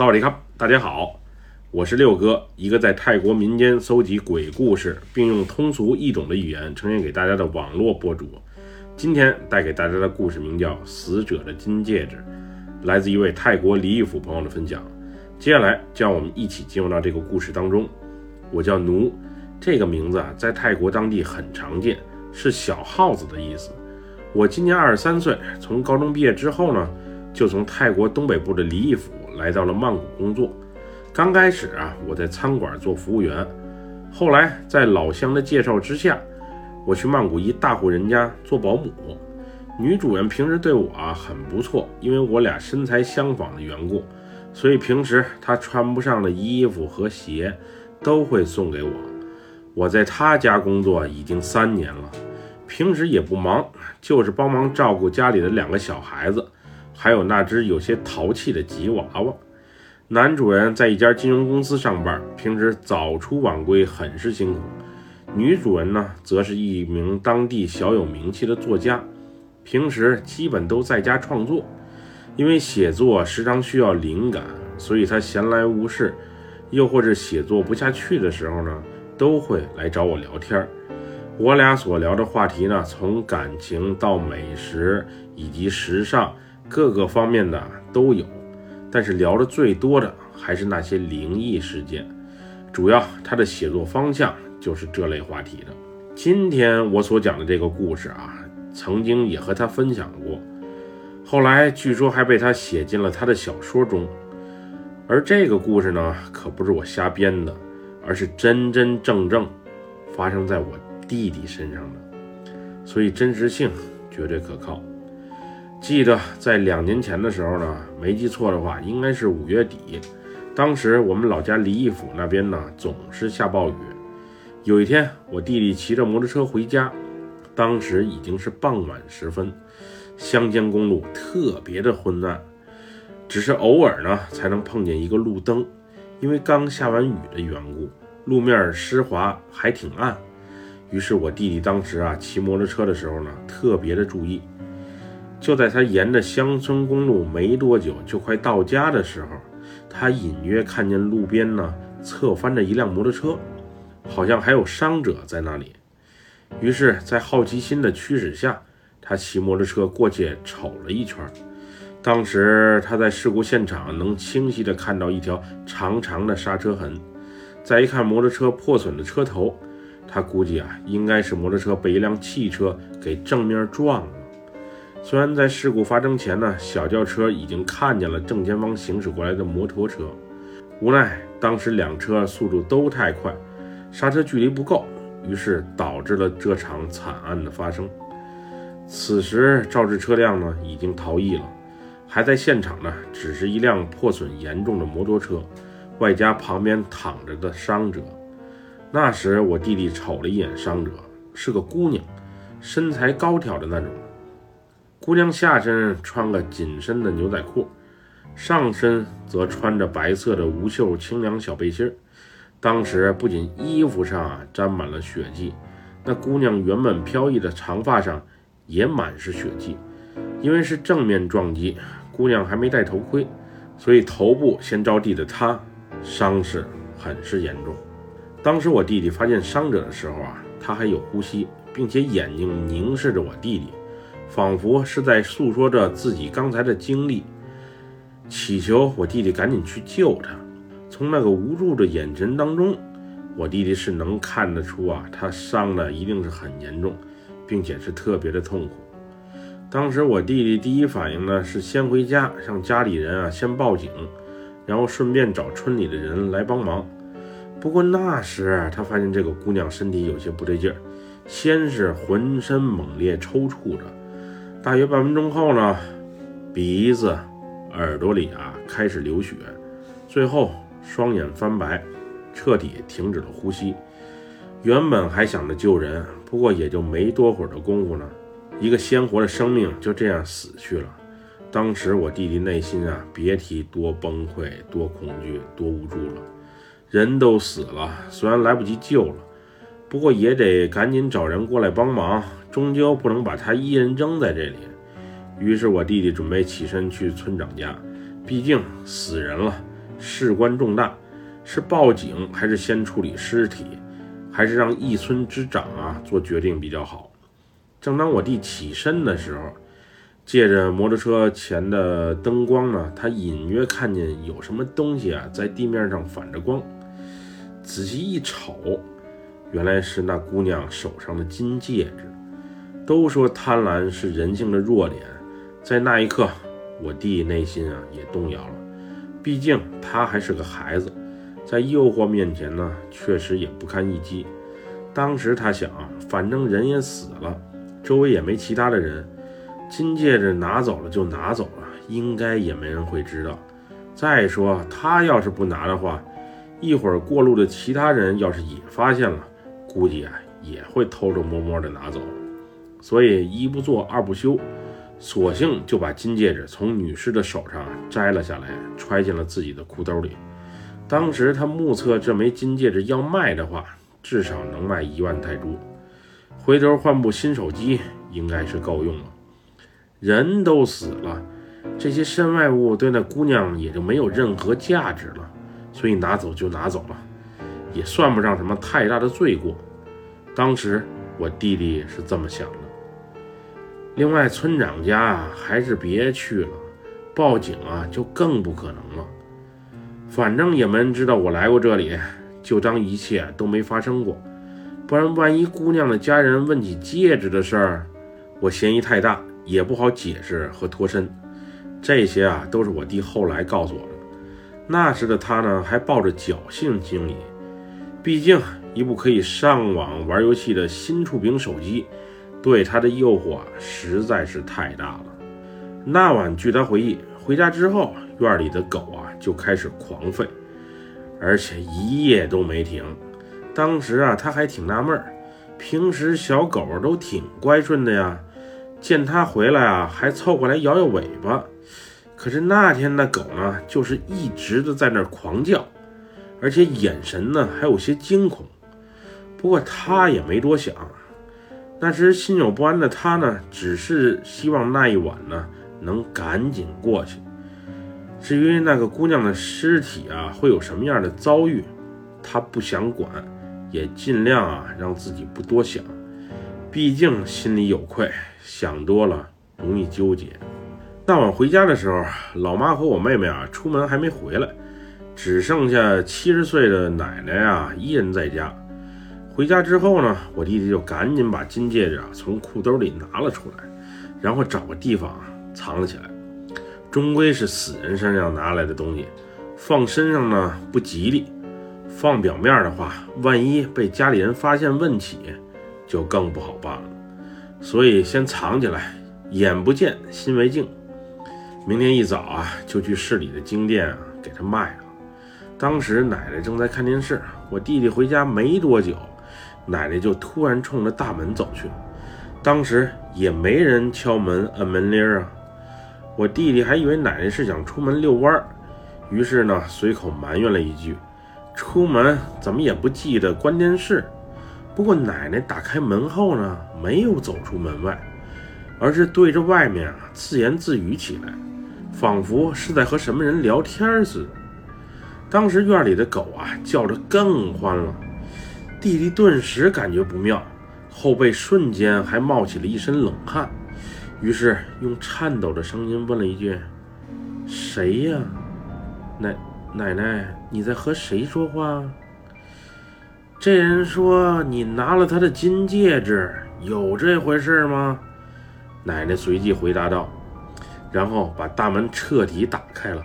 萨瓦迪卡，大家好，我是六哥，一个在泰国民间搜集鬼故事，并用通俗易懂的语言呈现给大家的网络博主。今天带给大家的故事名叫《死者的金戒指》，来自一位泰国李义府朋友的分享。接下来，就让我们一起进入到这个故事当中。我叫奴，这个名字啊，在泰国当地很常见，是小耗子的意思。我今年二十三岁，从高中毕业之后呢，就从泰国东北部的李义府来到了曼谷工作。刚开始啊，我在餐馆做服务员，后来在老乡的介绍之下，我去曼谷一大户人家做保姆。女主人平时对我啊很不错，因为我俩身材相仿的缘故。所以平时她穿不上的衣服和鞋都会送给我。我在他家工作已经三年了，平时也不忙，就是帮忙照顾家里的两个小孩子，还有那只有些淘气的吉娃娃。男主人在一家金融公司上班，平时早出晚归，很是辛苦。女主人呢，则是一名当地小有名气的作家，平时基本都在家创作。因为写作时常需要灵感，所以他闲来无事，又或者写作不下去的时候呢，都会来找我聊天我俩所聊的话题呢，从感情到美食以及时尚各个方面的都有，但是聊的最多的还是那些灵异事件。主要他的写作方向就是这类话题的。今天我所讲的这个故事啊，曾经也和他分享过。后来据说还被他写进了他的小说中，而这个故事呢，可不是我瞎编的，而是真真正正发生在我弟弟身上的，所以真实性绝对可靠。记得在两年前的时候呢，没记错的话，应该是五月底，当时我们老家离义府那边呢总是下暴雨。有一天，我弟弟骑着摩托车回家，当时已经是傍晚时分。乡间公路特别的昏暗，只是偶尔呢才能碰见一个路灯，因为刚下完雨的缘故，路面湿滑还挺暗。于是我弟弟当时啊骑摩托车的时候呢特别的注意。就在他沿着乡村公路没多久，就快到家的时候，他隐约看见路边呢侧翻着一辆摩托车，好像还有伤者在那里。于是，在好奇心的驱使下，他骑摩托车过去瞅了一圈，当时他在事故现场能清晰地看到一条长长的刹车痕。再一看摩托车破损的车头，他估计啊，应该是摩托车被一辆汽车给正面撞了。虽然在事故发生前呢，小轿车已经看见了正前方行驶过来的摩托车，无奈当时两车速度都太快，刹车距离不够，于是导致了这场惨案的发生。此时，肇事车辆呢已经逃逸了，还在现场呢，只是一辆破损严重的摩托车，外加旁边躺着的伤者。那时，我弟弟瞅了一眼伤者，是个姑娘，身材高挑的那种。姑娘下身穿个紧身的牛仔裤，上身则穿着白色的无袖清凉小背心。当时，不仅衣服上啊沾满了血迹，那姑娘原本飘逸的长发上。也满是血迹，因为是正面撞击，姑娘还没戴头盔，所以头部先着地的她，伤势很是严重。当时我弟弟发现伤者的时候啊，他还有呼吸，并且眼睛凝视着我弟弟，仿佛是在诉说着自己刚才的经历，祈求我弟弟赶紧去救他。从那个无助的眼神当中，我弟弟是能看得出啊，他伤的一定是很严重。并且是特别的痛苦。当时我弟弟第一反应呢是先回家，让家里人啊先报警，然后顺便找村里的人来帮忙。不过那时他发现这个姑娘身体有些不对劲儿，先是浑身猛烈抽搐着，大约半分钟后呢，鼻子、耳朵里啊开始流血，最后双眼翻白，彻底停止了呼吸。原本还想着救人，不过也就没多会儿的功夫呢，一个鲜活的生命就这样死去了。当时我弟弟内心啊，别提多崩溃、多恐惧、多无助了。人都死了，虽然来不及救了，不过也得赶紧找人过来帮忙，终究不能把他一人扔在这里。于是我弟弟准备起身去村长家，毕竟死人了，事关重大，是报警还是先处理尸体，还是让一村之长啊做决定比较好？正当我弟起身的时候，借着摩托车前的灯光呢，他隐约看见有什么东西啊在地面上反着光。仔细一瞅，原来是那姑娘手上的金戒指。都说贪婪是人性的弱点，在那一刻，我弟内心啊也动摇了。毕竟他还是个孩子，在诱惑面前呢，确实也不堪一击。当时他想，反正人也死了，周围也没其他的人，金戒指拿走了就拿走了，应该也没人会知道。再说他要是不拿的话，一会儿过路的其他人要是也发现了，估计啊也会偷偷摸摸的拿走。所以一不做二不休，索性就把金戒指从女士的手上摘了下来，揣进了自己的裤兜里。当时他目测这枚金戒指要卖的话，至少能卖一万泰铢，回头换部新手机应该是够用了。人都死了，这些身外物对那姑娘也就没有任何价值了，所以拿走就拿走了，也算不上什么太大的罪过。当时我弟弟是这么想的。另外，村长家，还是别去了，报警啊，就更不可能了。反正也没人知道我来过这里，就当一切都没发生过。不然，万一姑娘的家人问起戒指的事儿，我嫌疑太大，也不好解释和脱身。这些啊，都是我弟后来告诉我的。那时的他呢，还抱着侥幸心理，毕竟一部可以上网玩游戏的新触屏手机。对他的诱惑实在是太大了。那晚，据他回忆，回家之后，院里的狗啊就开始狂吠，而且一夜都没停。当时啊，他还挺纳闷，平时小狗都挺乖顺的呀，见他回来啊，还凑过来摇摇尾巴。可是那天那狗呢，就是一直的在那儿狂叫，而且眼神呢还有些惊恐。不过他也没多想。那时心有不安的他呢，只是希望那一晚呢能赶紧过去。至于那个姑娘的尸体啊，会有什么样的遭遇，他不想管，也尽量啊让自己不多想。毕竟心里有愧，想多了容易纠结。那晚回家的时候，老妈和我妹妹啊出门还没回来，只剩下七十岁的奶奶啊一人在家。回家之后呢，我弟弟就赶紧把金戒指啊从裤兜里拿了出来，然后找个地方藏了起来。终归是死人身上拿来的东西，放身上呢不吉利，放表面的话，万一被家里人发现问起，就更不好办了。所以先藏起来，眼不见心为净。明天一早啊，就去市里的金店啊给他卖了。当时奶奶正在看电视，我弟弟回家没多久。奶奶就突然冲着大门走去，当时也没人敲门按门铃啊。我弟弟还以为奶奶是想出门遛弯儿，于是呢随口埋怨了一句：“出门怎么也不记得关电视？”不过奶奶打开门后呢，没有走出门外，而是对着外面啊自言自语起来，仿佛是在和什么人聊天似的。当时院里的狗啊叫得更欢了。弟弟顿时感觉不妙，后背瞬间还冒起了一身冷汗，于是用颤抖的声音问了一句：“谁呀？奶奶奶，你在和谁说话？”这人说：“你拿了他的金戒指，有这回事吗？”奶奶随即回答道，然后把大门彻底打开了。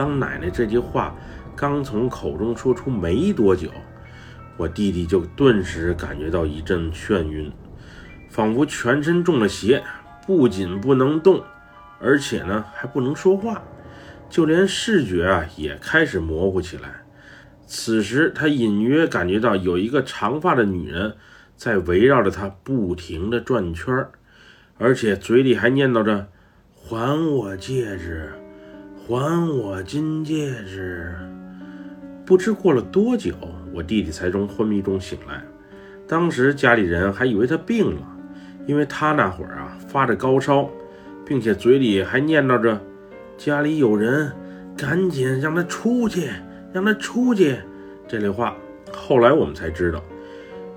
当奶奶这句话刚从口中说出没多久，我弟弟就顿时感觉到一阵眩晕，仿佛全身中了邪，不仅不能动，而且呢还不能说话，就连视觉啊也开始模糊起来。此时他隐约感觉到有一个长发的女人在围绕着他不停地转圈儿，而且嘴里还念叨着：“还我戒指，还我金戒指。”不知过了多久。我弟弟才从昏迷中醒来，当时家里人还以为他病了，因为他那会儿啊发着高烧，并且嘴里还念叨着：“家里有人，赶紧让他出去，让他出去。”这类话，后来我们才知道，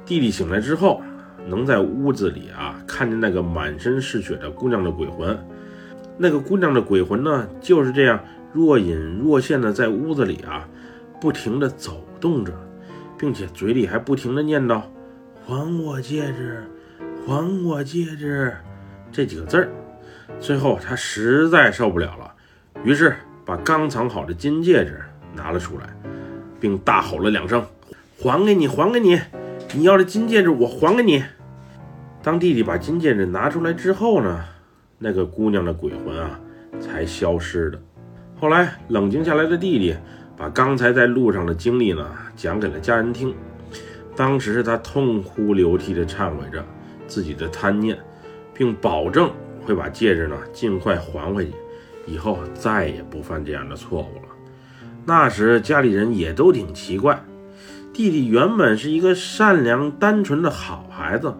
弟弟醒来之后，能在屋子里啊看见那个满身是血的姑娘的鬼魂。那个姑娘的鬼魂呢，就是这样若隐若现的在屋子里啊，不停地走动着，并且嘴里还不停地念叨：“还我戒指，还我戒指。”这几个字儿。最后他实在受不了了，于是把刚藏好的金戒指拿了出来。并大吼了两声：“还给你，还给你！你要的金戒指，我还给你！”当弟弟把金戒指拿出来之后呢，那个姑娘的鬼魂啊，才消失的。后来冷静下来的弟弟，把刚才在路上的经历呢，讲给了家人听。当时他痛哭流涕地忏悔着自己的贪念，并保证会把戒指呢尽快还回去，以后再也不犯这样的错误了。那时家里人也都挺奇怪，弟弟原本是一个善良单纯的好孩子，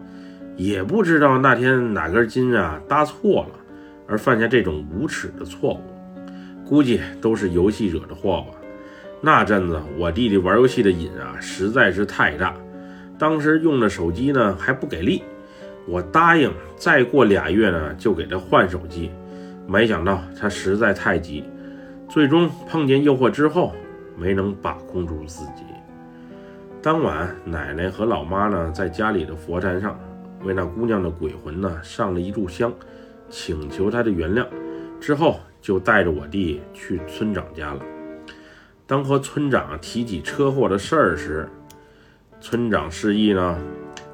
也不知道那天哪根筋啊搭错了，而犯下这种无耻的错误。估计都是游戏惹的祸吧。那阵子我弟弟玩游戏的瘾啊实在是太大，当时用的手机呢还不给力，我答应再过俩月呢就给他换手机，没想到他实在太急。最终碰见诱惑之后，没能把控住自己。当晚，奶奶和老妈呢，在家里的佛坛上，为那姑娘的鬼魂呢上了一炷香，请求她的原谅。之后，就带着我弟去村长家了。当和村长提起车祸的事儿时，村长示意呢，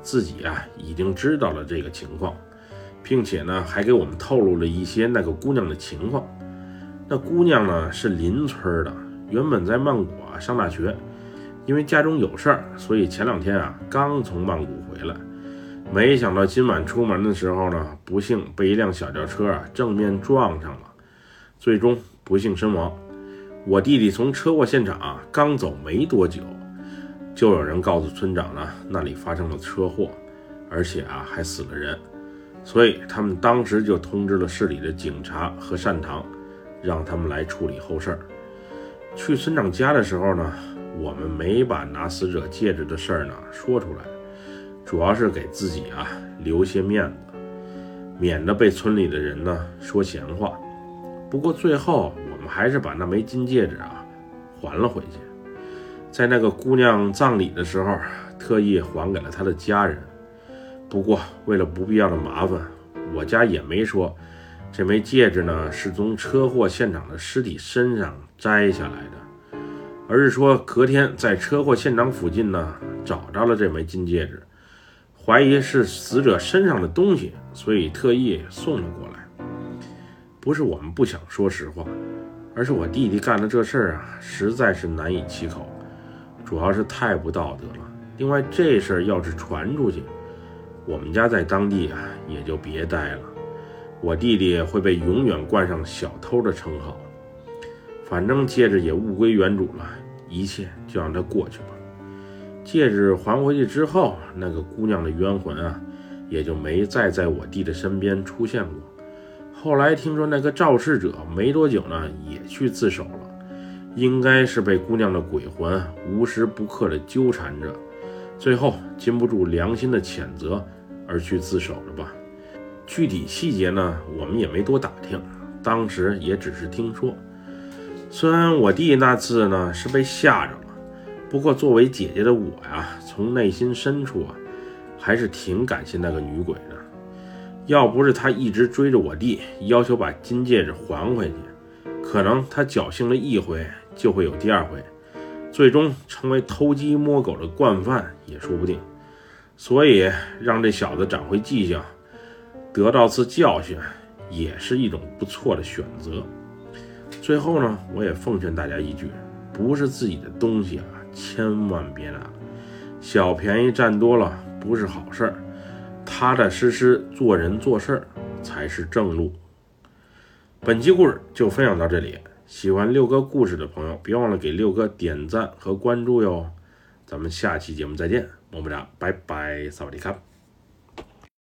自己啊已经知道了这个情况，并且呢，还给我们透露了一些那个姑娘的情况。那姑娘呢是邻村的，原本在曼谷啊上大学，因为家中有事儿，所以前两天啊刚从曼谷回来。没想到今晚出门的时候呢，不幸被一辆小轿车啊正面撞上了，最终不幸身亡。我弟弟从车祸现场啊刚走没多久，就有人告诉村长呢，那里发生了车祸，而且啊还死了人，所以他们当时就通知了市里的警察和善堂。让他们来处理后事儿。去村长家的时候呢，我们没把拿死者戒指的事儿呢说出来，主要是给自己啊留些面子，免得被村里的人呢说闲话。不过最后我们还是把那枚金戒指啊还了回去，在那个姑娘葬礼的时候，特意还给了她的家人。不过为了不必要的麻烦，我家也没说。这枚戒指呢，是从车祸现场的尸体身上摘下来的，而是说隔天在车祸现场附近呢找着了这枚金戒指，怀疑是死者身上的东西，所以特意送了过来。不是我们不想说实话，而是我弟弟干的这事儿啊，实在是难以启口，主要是太不道德了。另外，这事儿要是传出去，我们家在当地啊也就别待了。我弟弟会被永远冠上小偷的称号。反正戒指也物归原主了，一切就让它过去吧。戒指还回去之后，那个姑娘的冤魂啊，也就没再在我弟的身边出现过。后来听说那个肇事者没多久呢，也去自首了，应该是被姑娘的鬼魂无时不刻的纠缠着，最后禁不住良心的谴责而去自首了吧。具体细节呢，我们也没多打听，当时也只是听说。虽然我弟那次呢是被吓着了，不过作为姐姐的我呀，从内心深处啊，还是挺感谢那个女鬼的。要不是她一直追着我弟，要求把金戒指还回去，可能他侥幸了一回，就会有第二回，最终成为偷鸡摸狗的惯犯也说不定。所以让这小子长回记性。得到次教训，也是一种不错的选择。最后呢，我也奉劝大家一句：不是自己的东西啊，千万别拿，小便宜占多了不是好事儿。踏踏实实做人做事儿才是正路。本期故事就分享到这里，喜欢六哥故事的朋友，别忘了给六哥点赞和关注哟。咱们下期节目再见，么么哒，拜拜，萨瓦迪卡。